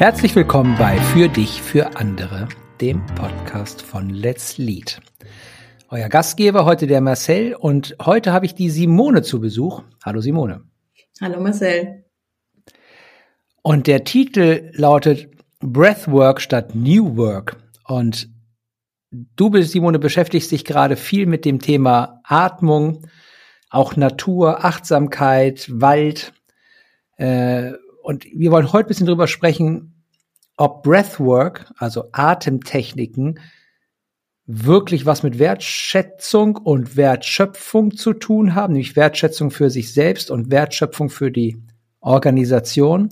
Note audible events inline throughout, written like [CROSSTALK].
Herzlich willkommen bei Für dich, für andere, dem Podcast von Let's Lead. Euer Gastgeber heute der Marcel und heute habe ich die Simone zu Besuch. Hallo Simone. Hallo Marcel. Und der Titel lautet Breathwork statt New Work. Und du, Simone, beschäftigst dich gerade viel mit dem Thema Atmung, auch Natur, Achtsamkeit, Wald. Äh, und wir wollen heute ein bisschen drüber sprechen, ob Breathwork, also Atemtechniken, wirklich was mit Wertschätzung und Wertschöpfung zu tun haben, nämlich Wertschätzung für sich selbst und Wertschöpfung für die Organisation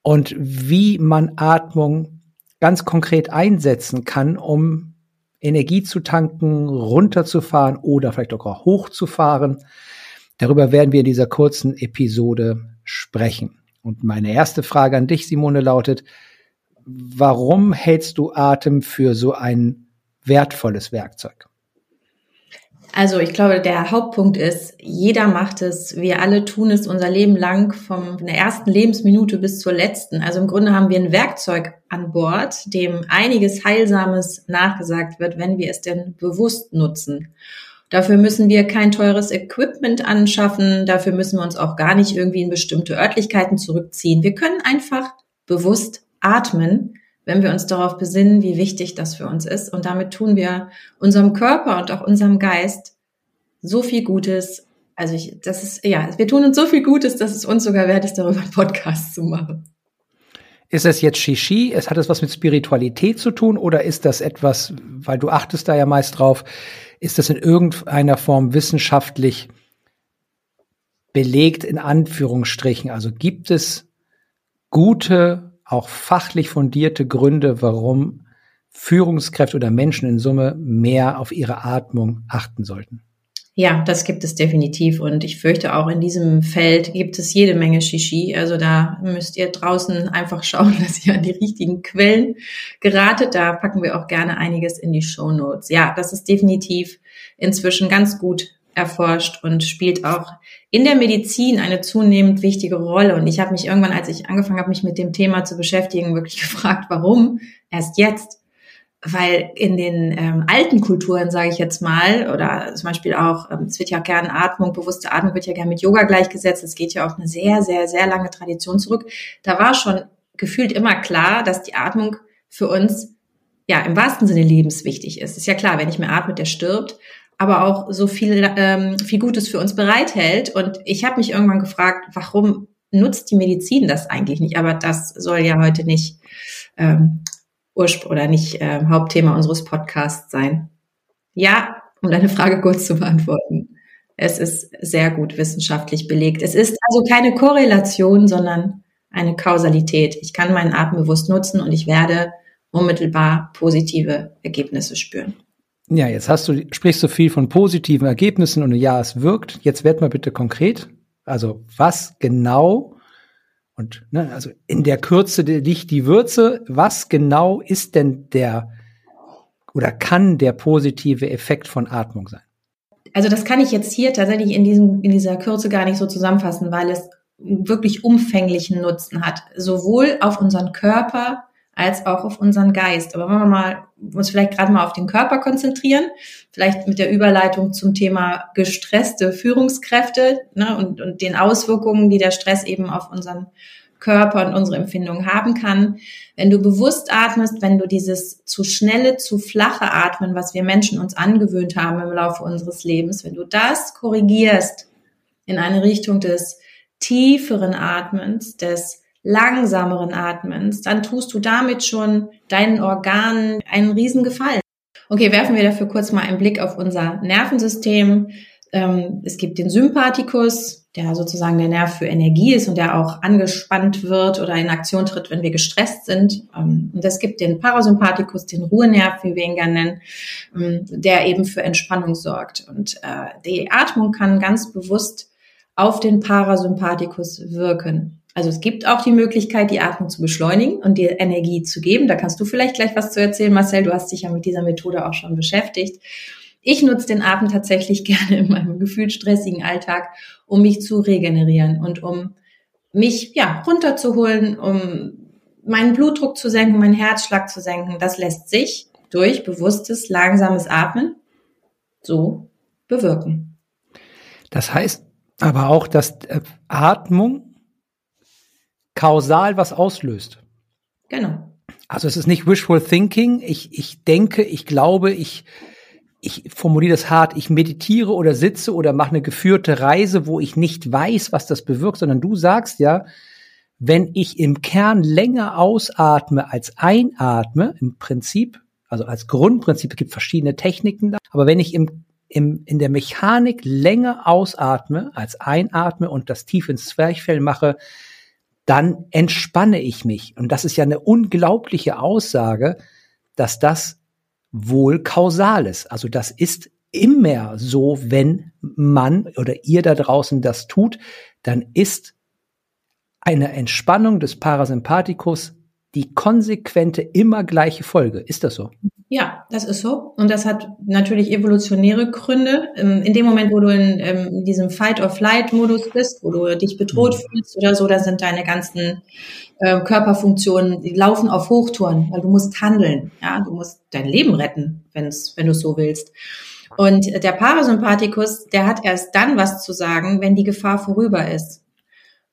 und wie man Atmung ganz konkret einsetzen kann, um Energie zu tanken, runterzufahren oder vielleicht auch hochzufahren. Darüber werden wir in dieser kurzen Episode sprechen. Und meine erste Frage an dich, Simone, lautet, warum hältst du Atem für so ein wertvolles Werkzeug? Also ich glaube, der Hauptpunkt ist, jeder macht es, wir alle tun es unser Leben lang, von der ersten Lebensminute bis zur letzten. Also im Grunde haben wir ein Werkzeug an Bord, dem einiges Heilsames nachgesagt wird, wenn wir es denn bewusst nutzen. Dafür müssen wir kein teures Equipment anschaffen, dafür müssen wir uns auch gar nicht irgendwie in bestimmte Örtlichkeiten zurückziehen. Wir können einfach bewusst atmen wenn wir uns darauf besinnen, wie wichtig das für uns ist. Und damit tun wir unserem Körper und auch unserem Geist so viel Gutes. Also ich, das ist, ja, wir tun uns so viel Gutes, dass es uns sogar wert ist, darüber einen Podcast zu machen. Ist das jetzt Shishi? Es hat es was mit Spiritualität zu tun oder ist das etwas, weil du achtest da ja meist drauf, ist das in irgendeiner Form wissenschaftlich belegt in Anführungsstrichen? Also gibt es gute auch fachlich fundierte Gründe, warum Führungskräfte oder Menschen in Summe mehr auf ihre Atmung achten sollten. Ja, das gibt es definitiv. Und ich fürchte auch in diesem Feld gibt es jede Menge Shishi. Also da müsst ihr draußen einfach schauen, [LAUGHS] dass ihr an die richtigen Quellen geratet. Da packen wir auch gerne einiges in die Show Notes. Ja, das ist definitiv inzwischen ganz gut erforscht und spielt auch in der Medizin eine zunehmend wichtige Rolle. Und ich habe mich irgendwann, als ich angefangen habe, mich mit dem Thema zu beschäftigen, wirklich [LAUGHS] gefragt, warum erst jetzt? Weil in den ähm, alten Kulturen, sage ich jetzt mal, oder zum Beispiel auch, ähm, es wird ja gerne Atmung, bewusste Atmung wird ja gerne mit Yoga gleichgesetzt. Es geht ja auf eine sehr, sehr, sehr lange Tradition zurück. Da war schon gefühlt immer klar, dass die Atmung für uns ja im wahrsten Sinne lebenswichtig ist. Ist ja klar, wenn ich mehr atmet, der stirbt aber auch so viel, ähm, viel Gutes für uns bereithält. Und ich habe mich irgendwann gefragt, warum nutzt die Medizin das eigentlich nicht? Aber das soll ja heute nicht ähm, Urspr oder nicht äh, Hauptthema unseres Podcasts sein. Ja, um deine Frage kurz zu beantworten. Es ist sehr gut wissenschaftlich belegt. Es ist also keine Korrelation, sondern eine Kausalität. Ich kann meinen Atem bewusst nutzen und ich werde unmittelbar positive Ergebnisse spüren. Ja, jetzt hast du, sprichst du viel von positiven Ergebnissen und ja, es wirkt. Jetzt werd mal bitte konkret. Also was genau und ne, also in der Kürze liegt die Würze. Was genau ist denn der oder kann der positive Effekt von Atmung sein? Also das kann ich jetzt hier tatsächlich in diesem in dieser Kürze gar nicht so zusammenfassen, weil es wirklich umfänglichen Nutzen hat, sowohl auf unseren Körper als auch auf unseren Geist. Aber wenn wir mal uns vielleicht gerade mal auf den Körper konzentrieren, vielleicht mit der Überleitung zum Thema gestresste Führungskräfte ne, und, und den Auswirkungen, die der Stress eben auf unseren Körper und unsere Empfindungen haben kann. Wenn du bewusst atmest, wenn du dieses zu schnelle, zu flache Atmen, was wir Menschen uns angewöhnt haben im Laufe unseres Lebens, wenn du das korrigierst in eine Richtung des tieferen Atmens, des langsameren Atmens, dann tust du damit schon deinen Organen einen riesen Gefallen. Okay, werfen wir dafür kurz mal einen Blick auf unser Nervensystem. Ähm, es gibt den Sympathikus, der sozusagen der Nerv für Energie ist und der auch angespannt wird oder in Aktion tritt, wenn wir gestresst sind. Ähm, und es gibt den Parasympathikus, den Ruhenerv, wie wir ihn gerne nennen, ähm, der eben für Entspannung sorgt. Und äh, die Atmung kann ganz bewusst auf den Parasympathikus wirken. Also es gibt auch die Möglichkeit, die Atmung zu beschleunigen und dir Energie zu geben. Da kannst du vielleicht gleich was zu erzählen, Marcel. Du hast dich ja mit dieser Methode auch schon beschäftigt. Ich nutze den Atem tatsächlich [LAUGHS] gerne in meinem gefühlt stressigen Alltag, um mich zu regenerieren und um mich ja runterzuholen, um meinen Blutdruck zu senken, meinen Herzschlag zu senken, das lässt sich durch bewusstes, langsames Atmen so bewirken. Das heißt aber auch, dass äh, Atmung kausal was auslöst. Genau. Also es ist nicht wishful thinking. Ich, ich denke, ich glaube, ich, ich formuliere das hart, ich meditiere oder sitze oder mache eine geführte Reise, wo ich nicht weiß, was das bewirkt, sondern du sagst ja, wenn ich im Kern länger ausatme als einatme, im Prinzip, also als Grundprinzip, es gibt verschiedene Techniken da, aber wenn ich im, im, in der Mechanik länger ausatme als einatme und das tief ins Zwerchfell mache, dann entspanne ich mich. Und das ist ja eine unglaubliche Aussage, dass das wohl kausal ist. Also das ist immer so, wenn man oder ihr da draußen das tut, dann ist eine Entspannung des Parasympathikus die konsequente, immer gleiche Folge. Ist das so? Ja, das ist so. Und das hat natürlich evolutionäre Gründe. Ähm, in dem Moment, wo du in, ähm, in diesem Fight-or-Flight-Modus bist, wo du dich bedroht mhm. fühlst oder so, da sind deine ganzen äh, Körperfunktionen, die laufen auf Hochtouren, weil du musst handeln. Ja, du musst dein Leben retten, wenn's, wenn du es so willst. Und der Parasympathikus, der hat erst dann was zu sagen, wenn die Gefahr vorüber ist.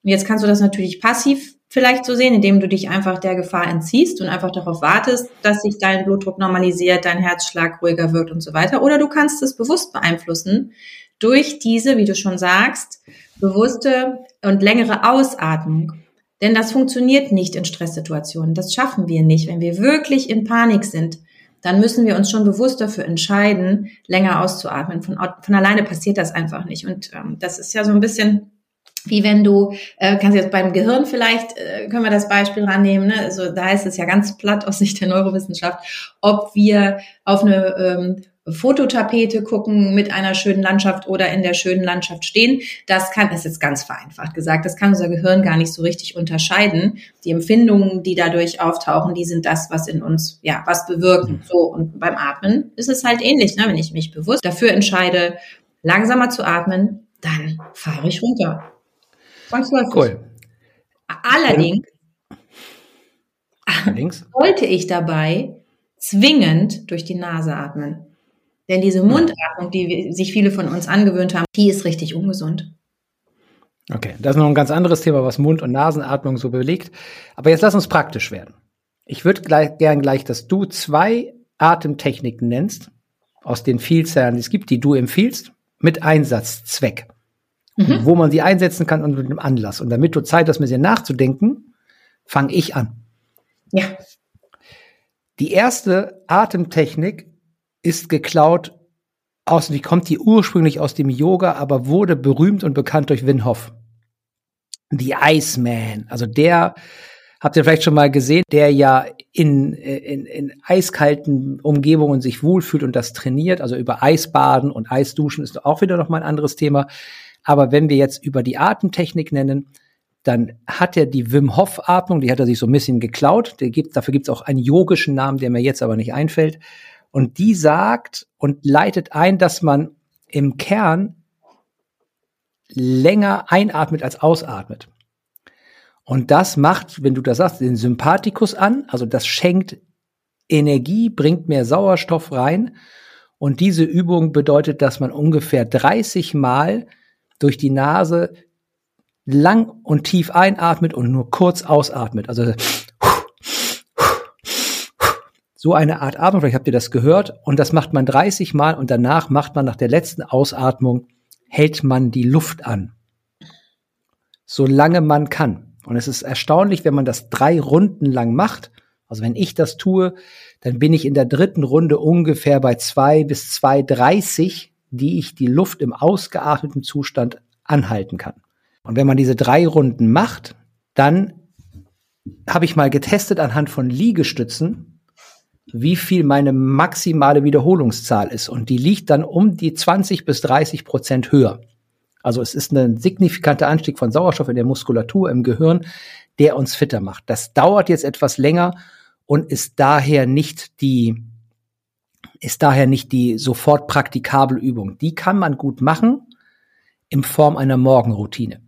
Und jetzt kannst du das natürlich passiv vielleicht so sehen, indem du dich einfach der Gefahr entziehst und einfach darauf wartest, dass sich dein Blutdruck normalisiert, dein Herzschlag ruhiger wird und so weiter. Oder du kannst es bewusst beeinflussen durch diese, wie du schon sagst, bewusste und längere Ausatmung. Denn das funktioniert nicht in Stresssituationen. Das schaffen wir nicht. Wenn wir wirklich in Panik sind, dann müssen wir uns schon bewusst dafür entscheiden, länger auszuatmen. Von, von alleine passiert das einfach nicht. Und ähm, das ist ja so ein bisschen wie wenn du, äh, kannst jetzt beim Gehirn vielleicht, äh, können wir das Beispiel rannehmen, ne? also da ist es ja ganz platt aus Sicht der Neurowissenschaft, ob wir auf eine ähm, Fototapete gucken mit einer schönen Landschaft oder in der schönen Landschaft stehen. Das kann, das ist jetzt ganz vereinfacht gesagt, das kann unser Gehirn gar nicht so richtig unterscheiden. Die Empfindungen, die dadurch auftauchen, die sind das, was in uns, ja, was bewirken. So, und beim Atmen ist es halt ähnlich, ne? wenn ich mich bewusst dafür entscheide, langsamer zu atmen, dann fahre ich runter. Zwangsläufig. Cool. Allerdings, Allerdings wollte ich dabei zwingend durch die Nase atmen. Denn diese Mundatmung, die sich viele von uns angewöhnt haben, die ist richtig ungesund. Okay, das ist noch ein ganz anderes Thema, was Mund- und Nasenatmung so belegt. Aber jetzt lass uns praktisch werden. Ich würde gleich, gern gleich, dass du zwei Atemtechniken nennst, aus den Vielzahlen, die es gibt, die du empfiehlst, mit Einsatzzweck mhm. wo man sie einsetzen kann und mit einem Anlass. Und damit du Zeit hast, mit sie nachzudenken, fange ich an. Ja. Die erste Atemtechnik ist geklaut aus, die kommt die ursprünglich aus dem Yoga, aber wurde berühmt und bekannt durch Wim Hof. The Iceman, also der, habt ihr vielleicht schon mal gesehen, der ja in, in, in eiskalten Umgebungen sich wohlfühlt und das trainiert, also über Eisbaden und Eisduschen ist auch wieder noch mal ein anderes Thema. Aber wenn wir jetzt über die Atemtechnik nennen, dann hat er die Wim Hof Atmung, die hat er sich so ein bisschen geklaut. Gibt, dafür gibt es auch einen yogischen Namen, der mir jetzt aber nicht einfällt. Und die sagt und leitet ein, dass man im Kern länger einatmet als ausatmet. Und das macht, wenn du das sagst, den Sympathikus an. Also das schenkt Energie, bringt mehr Sauerstoff rein. Und diese Übung bedeutet, dass man ungefähr 30 Mal durch die Nase lang und tief einatmet und nur kurz ausatmet. Also so eine Art Atmung, vielleicht habt ihr das gehört, und das macht man 30 Mal und danach macht man nach der letzten Ausatmung, hält man die Luft an. Solange man kann. Und es ist erstaunlich, wenn man das drei Runden lang macht. Also wenn ich das tue, dann bin ich in der dritten Runde ungefähr bei zwei bis zwei dreißig die ich die Luft im ausgeatmeten Zustand anhalten kann. Und wenn man diese drei Runden macht, dann habe ich mal getestet anhand von Liegestützen, wie viel meine maximale Wiederholungszahl ist. Und die liegt dann um die 20 bis 30 Prozent höher. Also es ist ein signifikanter Anstieg von Sauerstoff in der Muskulatur, im Gehirn, der uns fitter macht. Das dauert jetzt etwas länger und ist daher nicht die ist daher nicht die sofort praktikable Übung. Die kann man gut machen in Form einer Morgenroutine.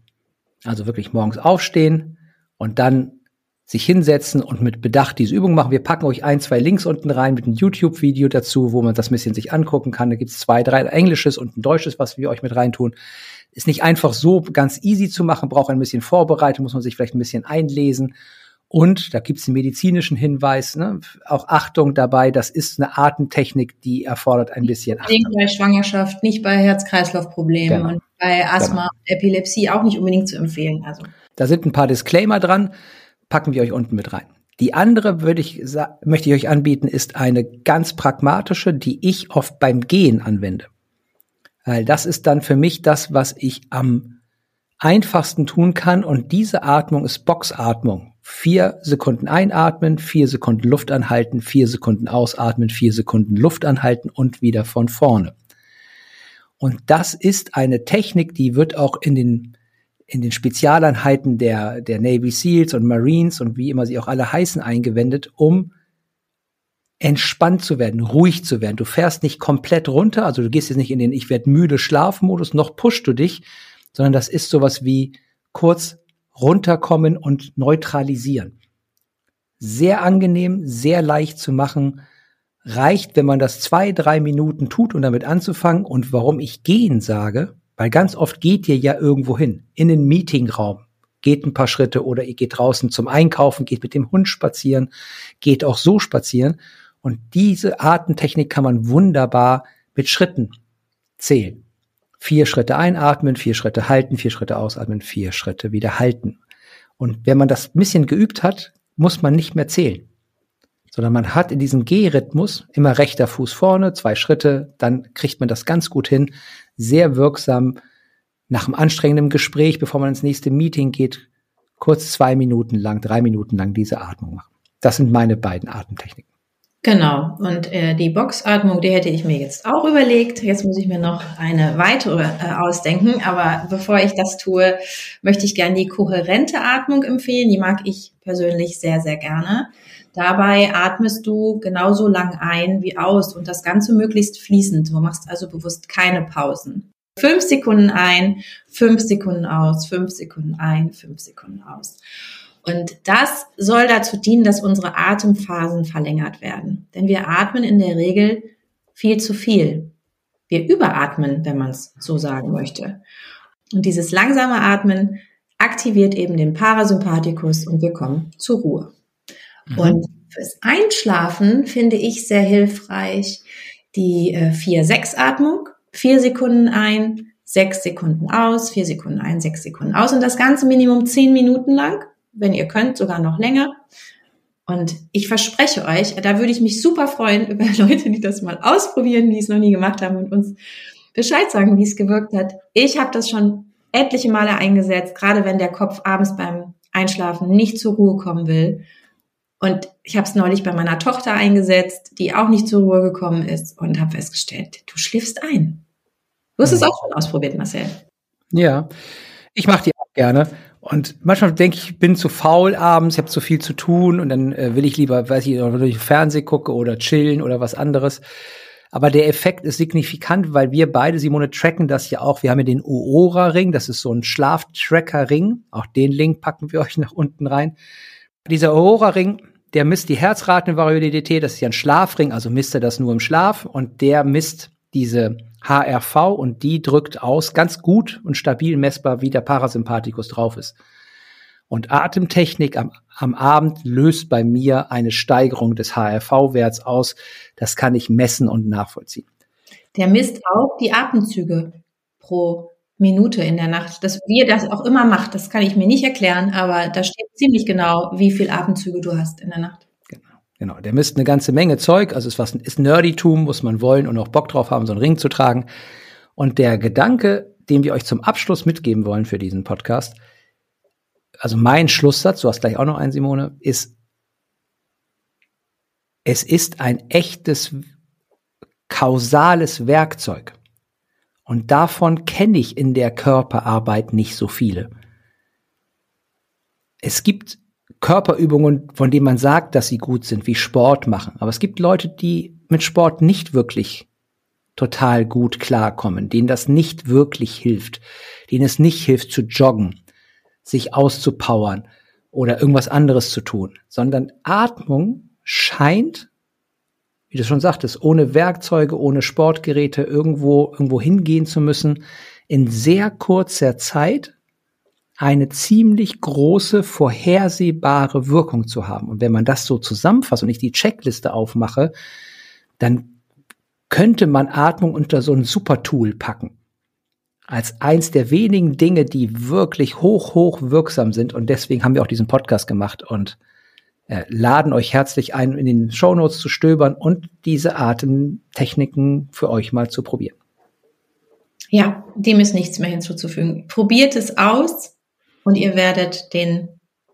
Also wirklich morgens aufstehen und dann sich hinsetzen und mit Bedacht diese Übung machen. Wir packen euch ein, zwei Links unten rein mit einem YouTube-Video dazu, wo man das ein bisschen sich angucken kann. Da gibt's zwei, drei Englisches und ein Deutsches, was wir euch mit reintun. Ist nicht einfach so ganz easy zu machen, braucht ein bisschen Vorbereitung, muss man sich vielleicht ein bisschen einlesen. Und da gibt's einen medizinischen Hinweis, ne? auch Achtung dabei, das ist eine Artentechnik, die erfordert ein bisschen Achtung. Nicht bei Schwangerschaft, nicht bei Herz-Kreislauf-Problemen genau. und bei Asthma, genau. Epilepsie auch nicht unbedingt zu empfehlen. Also. Da sind ein paar Disclaimer dran packen wir euch unten mit rein. Die andere würde ich, möchte ich euch anbieten, ist eine ganz pragmatische, die ich oft beim Gehen anwende. Weil das ist dann für mich das, was ich am einfachsten tun kann. Und diese Atmung ist Boxatmung. Vier Sekunden einatmen, vier Sekunden Luft anhalten, vier Sekunden ausatmen, vier Sekunden Luft anhalten und wieder von vorne. Und das ist eine Technik, die wird auch in den in den Spezialeinheiten der, der Navy SEALs und Marines und wie immer sie auch alle heißen eingewendet, um entspannt zu werden, ruhig zu werden. Du fährst nicht komplett runter, also du gehst jetzt nicht in den Ich werde müde Schlafmodus, noch pushst du dich, sondern das ist sowas wie kurz runterkommen und neutralisieren. Sehr angenehm, sehr leicht zu machen, reicht, wenn man das zwei, drei Minuten tut und um damit anzufangen. Und warum ich gehen sage, weil ganz oft geht ihr ja irgendwo hin, in den Meetingraum, geht ein paar Schritte oder ihr geht draußen zum Einkaufen, geht mit dem Hund spazieren, geht auch so spazieren. Und diese Atemtechnik kann man wunderbar mit Schritten zählen. Vier Schritte einatmen, vier Schritte halten, vier Schritte ausatmen, vier Schritte wieder halten. Und wenn man das ein bisschen geübt hat, muss man nicht mehr zählen sondern man hat in diesem G-Rhythmus immer rechter Fuß vorne, zwei Schritte, dann kriegt man das ganz gut hin, sehr wirksam nach einem anstrengenden Gespräch, bevor man ins nächste Meeting geht, kurz zwei Minuten lang, drei Minuten lang diese Atmung machen. Das sind meine beiden Atemtechniken. Genau. Und äh, die Boxatmung, die hätte ich mir jetzt auch überlegt. Jetzt muss ich mir noch eine weitere äh, ausdenken. Aber bevor ich das tue, möchte ich gerne die kohärente Atmung empfehlen. Die mag ich persönlich sehr, sehr gerne. Dabei atmest du genauso lang ein wie aus und das Ganze möglichst fließend. Du machst also bewusst keine Pausen. Fünf Sekunden ein, fünf Sekunden aus, fünf Sekunden ein, fünf Sekunden aus. Und das soll dazu dienen, dass unsere Atemphasen verlängert werden. Denn wir atmen in der Regel viel zu viel. Wir überatmen, wenn man es so sagen möchte. Und dieses langsame Atmen aktiviert eben den Parasympathikus und wir kommen zur Ruhe. Mhm. Und fürs Einschlafen finde ich sehr hilfreich die äh, 4-6-Atmung. Vier Sekunden ein, sechs Sekunden aus, vier Sekunden ein, sechs Sekunden aus und das Ganze Minimum zehn Minuten lang. Wenn ihr könnt, sogar noch länger. Und ich verspreche euch, da würde ich mich super freuen [LAUGHS] über Leute, die das mal ausprobieren, die es noch nie gemacht haben und uns Bescheid sagen, wie es gewirkt hat. Ich habe das schon etliche Male eingesetzt, gerade wenn der Kopf abends beim Einschlafen nicht zur Ruhe kommen will. Und ich habe es neulich bei meiner Tochter eingesetzt, die auch nicht zur Ruhe gekommen ist und habe festgestellt, du schläfst ein. Du hast mhm. es auch schon ausprobiert, Marcel. Ja, ich mache die auch gerne. Und manchmal denke ich, ich bin zu faul abends, ich habe zu viel zu tun und dann äh, will ich lieber, weiß ich, oder ich Fernsehen gucke oder chillen oder was anderes. Aber der Effekt ist signifikant, weil wir beide, Simone, tracken das ja auch. Wir haben ja den Oura-Ring, das ist so ein Schlaftracker-Ring. Auch den Link packen wir [LAUGHS] euch nach unten rein. Dieser Aurora-Ring, der misst die Herzratenvariabilität, das ist ja ein Schlafring, also misst er das nur im Schlaf und der misst diese HRV und die drückt aus, ganz gut und stabil messbar, wie der Parasympathikus drauf ist. Und Atemtechnik am, am Abend löst bei mir eine Steigerung des HRV-Werts aus. Das kann ich messen und nachvollziehen. Der misst auch die Atemzüge pro Minute in der Nacht. Dass wir das auch immer macht, das kann ich mir nicht erklären, aber da steht ziemlich genau, wie viel Atemzüge du hast in der Nacht. Genau. Der misst eine ganze Menge Zeug, also ist was ist Nerditum, muss man wollen und auch Bock drauf haben, so einen Ring zu tragen. Und der Gedanke, den wir euch zum Abschluss mitgeben wollen für diesen Podcast, also mein Schlusssatz, du hast gleich auch noch einen, Simone, ist, es ist ein echtes kausales Werkzeug. Und davon kenne ich in der Körperarbeit nicht so viele. Es gibt Körperübungen, von denen man sagt, dass sie gut sind, wie Sport machen. Aber es gibt Leute, die mit Sport nicht wirklich total gut klarkommen, denen das nicht wirklich hilft, denen es nicht hilft zu joggen, sich auszupowern oder irgendwas anderes zu tun, sondern Atmung scheint, wie du schon sagtest, ohne Werkzeuge, ohne Sportgeräte irgendwo, irgendwo hingehen zu müssen, in sehr kurzer Zeit eine ziemlich große, vorhersehbare Wirkung zu haben. Und wenn man das so zusammenfasst und ich die Checkliste aufmache, dann könnte man Atmung unter so ein Supertool packen. Als eins der wenigen Dinge, die wirklich hoch, hoch wirksam sind. Und deswegen haben wir auch diesen Podcast gemacht und äh, laden euch herzlich ein, in den Shownotes zu stöbern und diese Atemtechniken für euch mal zu probieren. Ja, dem ist nichts mehr hinzuzufügen. Probiert es aus und ihr werdet den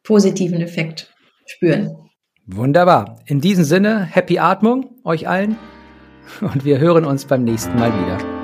positiven Effekt spüren. Wunderbar. In diesem Sinne, happy Atmung euch allen und wir hören uns beim nächsten Mal wieder.